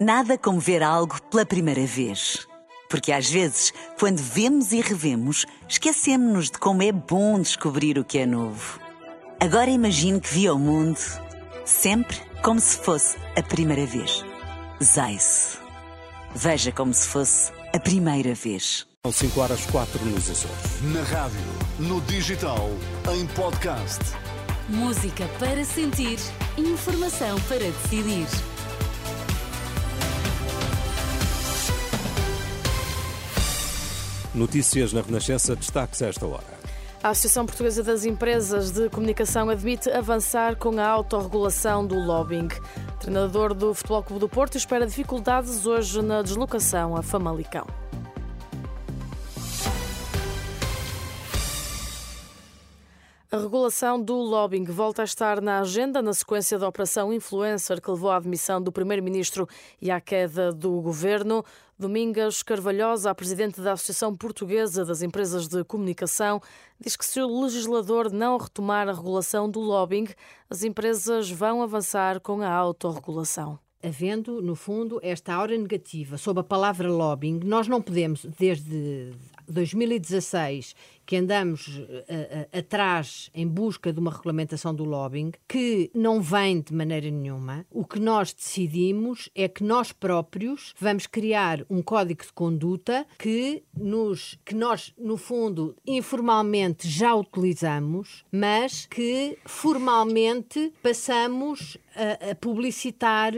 Nada como ver algo pela primeira vez. Porque às vezes, quando vemos e revemos, esquecemos-nos de como é bom descobrir o que é novo. Agora imagine que viu o mundo sempre como se fosse a primeira vez. Zais. Veja como se fosse a primeira vez. São 5 horas 4 nos Açores. Na rádio, no digital, em podcast. Música para sentir, informação para decidir. Notícias na Renascença, destaques a esta hora. A Associação Portuguesa das Empresas de Comunicação admite avançar com a autorregulação do lobbying. O treinador do Futebol Clube do Porto espera dificuldades hoje na deslocação a Famalicão. Regulação do lobbying volta a estar na agenda na sequência da Operação Influencer que levou à admissão do Primeiro-Ministro e à queda do governo. Domingas Carvalhosa, a presidente da Associação Portuguesa das Empresas de Comunicação, diz que se o legislador não retomar a regulação do lobbying, as empresas vão avançar com a autorregulação havendo, no fundo, esta aura negativa sobre a palavra lobbying, nós não podemos, desde 2016, que andamos uh, uh, atrás em busca de uma regulamentação do lobbying, que não vem de maneira nenhuma. O que nós decidimos é que nós próprios vamos criar um código de conduta que, nos, que nós, no fundo, informalmente já utilizamos, mas que formalmente passamos a, a publicitar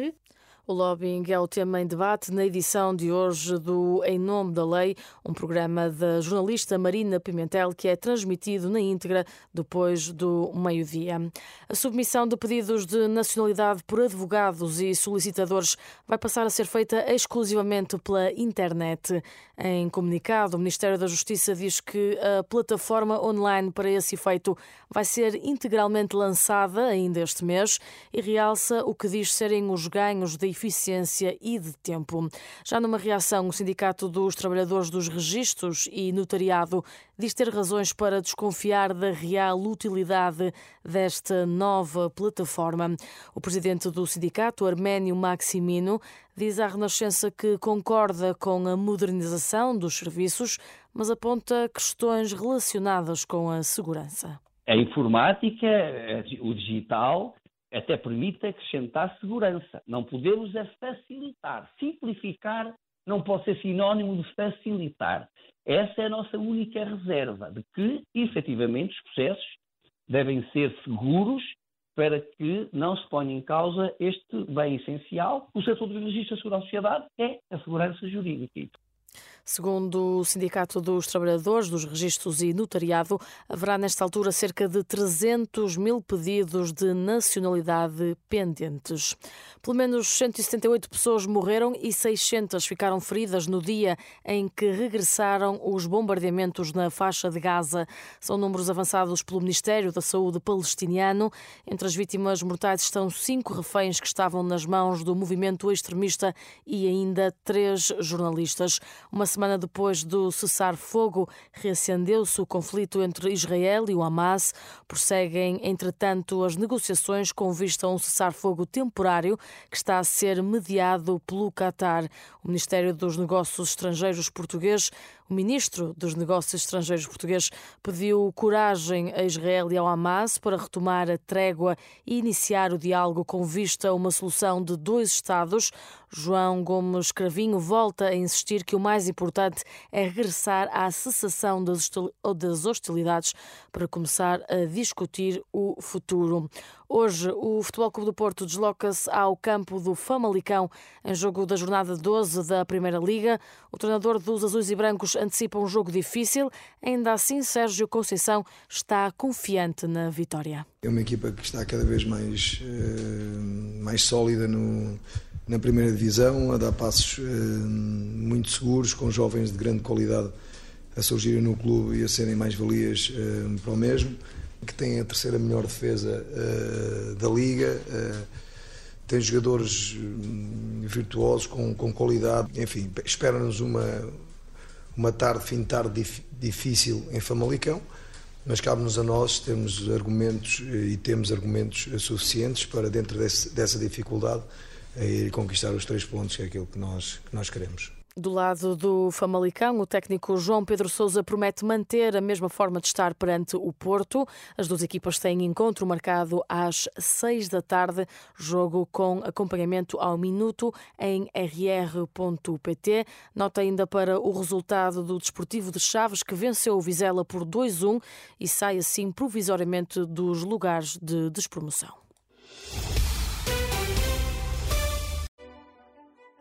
o lobbying é o tema em debate na edição de hoje do Em Nome da Lei, um programa da jornalista Marina Pimentel que é transmitido na íntegra depois do meio-dia. A submissão de pedidos de nacionalidade por advogados e solicitadores vai passar a ser feita exclusivamente pela internet. Em comunicado, o Ministério da Justiça diz que a plataforma online para esse efeito vai ser integralmente lançada ainda este mês e realça o que diz serem os ganhos de eficiência e de tempo. Já numa reação, o Sindicato dos Trabalhadores dos Registros e Notariado diz ter razões para desconfiar da real utilidade desta nova plataforma. O presidente do sindicato, Arménio Maximino, diz à Renascença que concorda com a modernização dos serviços, mas aponta questões relacionadas com a segurança. A informática, o digital, até permite acrescentar segurança. Não podemos é facilitar. Simplificar não pode ser sinónimo de facilitar. Essa é a nossa única reserva, de que, efetivamente, os processos devem ser seguros para que não se ponha em causa este bem essencial. O setor do registro da Sociedade é a segurança jurídica. Segundo o Sindicato dos Trabalhadores dos Registros e Notariado, haverá nesta altura cerca de 300 mil pedidos de nacionalidade pendentes. Pelo menos 178 pessoas morreram e 600 ficaram feridas no dia em que regressaram os bombardeamentos na faixa de Gaza. São números avançados pelo Ministério da Saúde palestiniano. Entre as vítimas mortais estão cinco reféns que estavam nas mãos do movimento extremista e ainda três jornalistas. Uma semana depois do cessar-fogo, reacendeu-se o conflito entre Israel e o Hamas. Prosseguem, entretanto, as negociações com vista a um cessar-fogo temporário que está a ser mediado pelo Qatar. O Ministério dos Negócios Estrangeiros português o ministro dos Negócios Estrangeiros português pediu coragem a Israel e ao Hamas para retomar a trégua e iniciar o diálogo com vista a uma solução de dois Estados. João Gomes Cravinho volta a insistir que o mais importante é regressar à cessação das hostilidades para começar a discutir o futuro. Hoje, o Futebol Clube do Porto desloca-se ao campo do Famalicão em jogo da jornada 12 da Primeira Liga. O treinador dos Azuis e Brancos antecipa um jogo difícil. Ainda assim, Sérgio Conceição está confiante na vitória. É uma equipa que está cada vez mais, uh, mais sólida no, na primeira divisão, a dar passos uh, muito seguros, com jovens de grande qualidade a surgirem no clube e a serem mais valias uh, para o mesmo que tem a terceira melhor defesa uh, da liga, uh, tem jogadores hum, virtuosos com, com qualidade, enfim, espera-nos uma, uma tarde, fim de tarde dif, difícil em Famalicão, mas cabe-nos a nós termos argumentos e temos argumentos suficientes para, dentro desse, dessa dificuldade, ir conquistar os três pontos, que é aquilo que nós, que nós queremos. Do lado do Famalicão, o técnico João Pedro Sousa promete manter a mesma forma de estar perante o Porto. As duas equipas têm encontro marcado às seis da tarde, jogo com acompanhamento ao minuto em rr.pt. Nota ainda para o resultado do Desportivo de Chaves, que venceu o Vizela por 2-1 e sai assim provisoriamente dos lugares de despromoção.